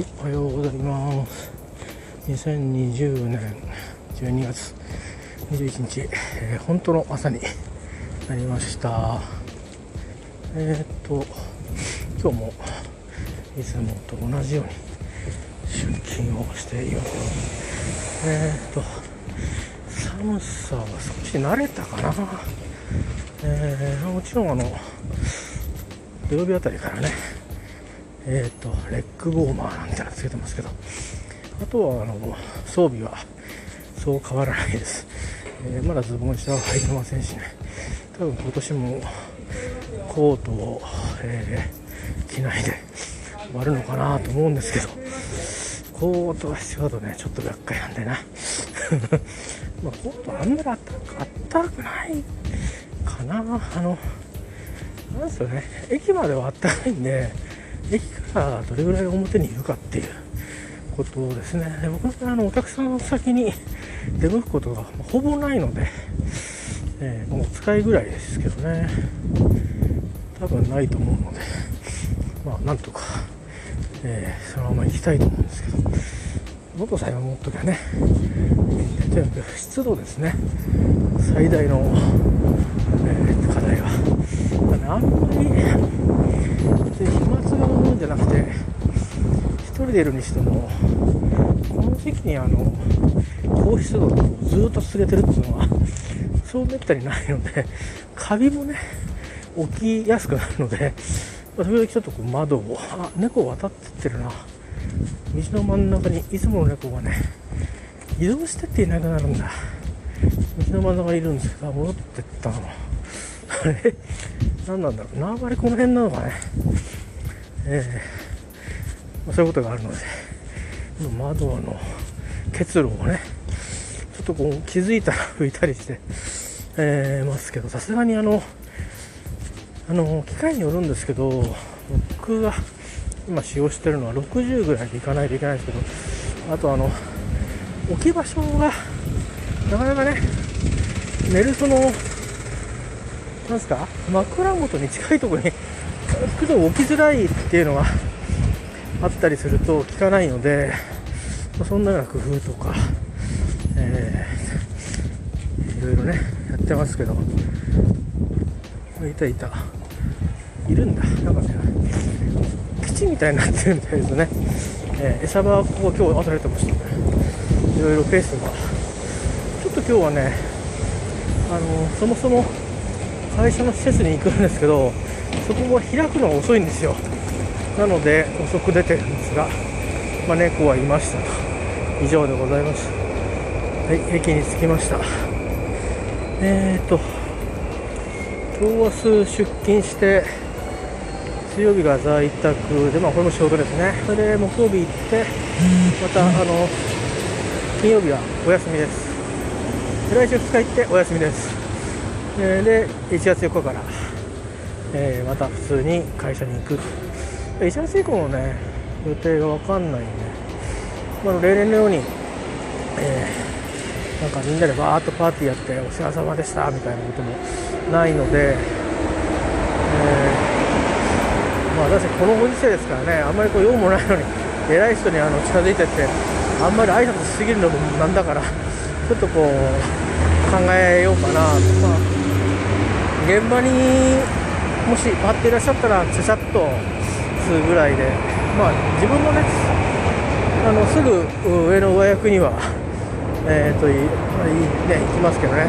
はい、おはようございます。2020年12月21日、えー本当の朝になりました。えーっと、今日もいつもと同じように出勤をしています。えーっと、寒さは少し慣れたかな。えーもちろんあの、土曜日あたりからね、えー、とレッグウォーマーなんてのつけてますけど。あとはあの装備はそう変わらないです、えーまだズボン下は履いてませんしね。多分今年もコートを、えー着ないで終わるのかなと思うんですけど。コートが必要だとねちょっと厄介なんでな。まあコートあんまりあったかあったくないかな。あのなんですよね駅まではあったかいんで駅からどれぐらい表にいるかっていうことですね。で僕はあのお客さんの先に出向くことがほぼないので、えーもう使いぐらいですけどね。多分ないと思うのでまあなんとか、えーそのまま行きたいと思うんですけど。元さえ持っときゃね。とにかく湿度ですね最大の、えー課題は、あねあんまり別に飛沫が多いんじゃなくて一人でいるにしてもこの時期にあの高湿度をずっと続けてるっていうのはそうめったにないのでカビもね起きやすくなるのでまあ時々ちょっとこう窓をあ猫渡ってってるな。道の真ん中にいつもの猫がね移動してっていなくなるんだ。道の真ん中にいるんですけどあ戻ってったの。あれ？何なんだろう？縄張りこの辺なのかね。ええ。まそういうことがあるので窓の結露をねちょっとこう気づいたら拭いたりして、えーますけどさすがにあのあの機械によるんですけど僕が今使用してるのは60ぐらいでいかないといけないんですけどあとあの置き場所がなかなかね寝るそのなんすか枕元に近いところに服で置きづらいっていうのがあったりすると効かないので、まあそんなような工夫とか、えーいろいろねやってますけどいたいた。いるんだ。なんかね基地みたいになってるみたいですね、えー餌場はここ今日朝出てましたね。いろいろペースが。ちょっと今日はねあのそもそも会社の施設に行くんですけどそこも開くのが遅いんですよ。なので遅く出てるんですが、まあ、猫はいましたと。以上でございます。はい駅に着きました。えーと今日明日出勤して水曜日が在宅でまあこれも仕事ですね。それで木曜日行ってまたあの金曜日はお休みです。来週2日行ってお休みです。で1月4日から、えーまた普通に会社に行く1月以降のね予定が分かんないんで、まあ、例年のように、えーなんかみんなでバーッとパーティーやってお世話様でしたみたいなこともないので、えーまあ私このご時世ですからねあんまりこう用もないのに偉い人にあの近づいてってあんまり挨拶しすぎるのもなんだからちょっとこう考えようかな。と、ま、現場にもし待っていらっしゃったらちゃちゃっとするぐらいでまあ自分のねあのすぐ上の上役には えー、といいね行きますけどね。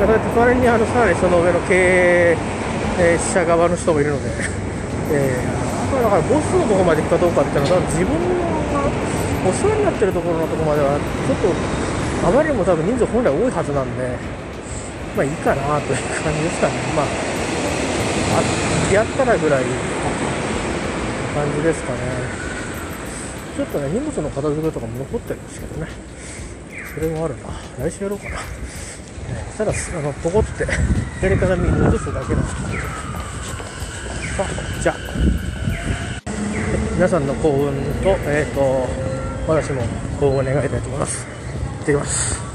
だから隣にあのさらにその上の経営えー者側の人もいるので、えーだからボスのところまで行くかどうかっていうのは自分がお世話になってるところのところまではちょっとあまりにも多分人数本来多いはずなんでまあいいかなという感じですかね。まあやったらぐらい感じですかね。ちょっとね荷物の片付けとかも残ってるんですけどね。それもあるな。来週やろうかな、えーただあのポコってやり方に戻すだけなんですけど。さあじゃあ。皆さんの幸運と,、えー、と私も幸運を願いたいと思います。行ってきます。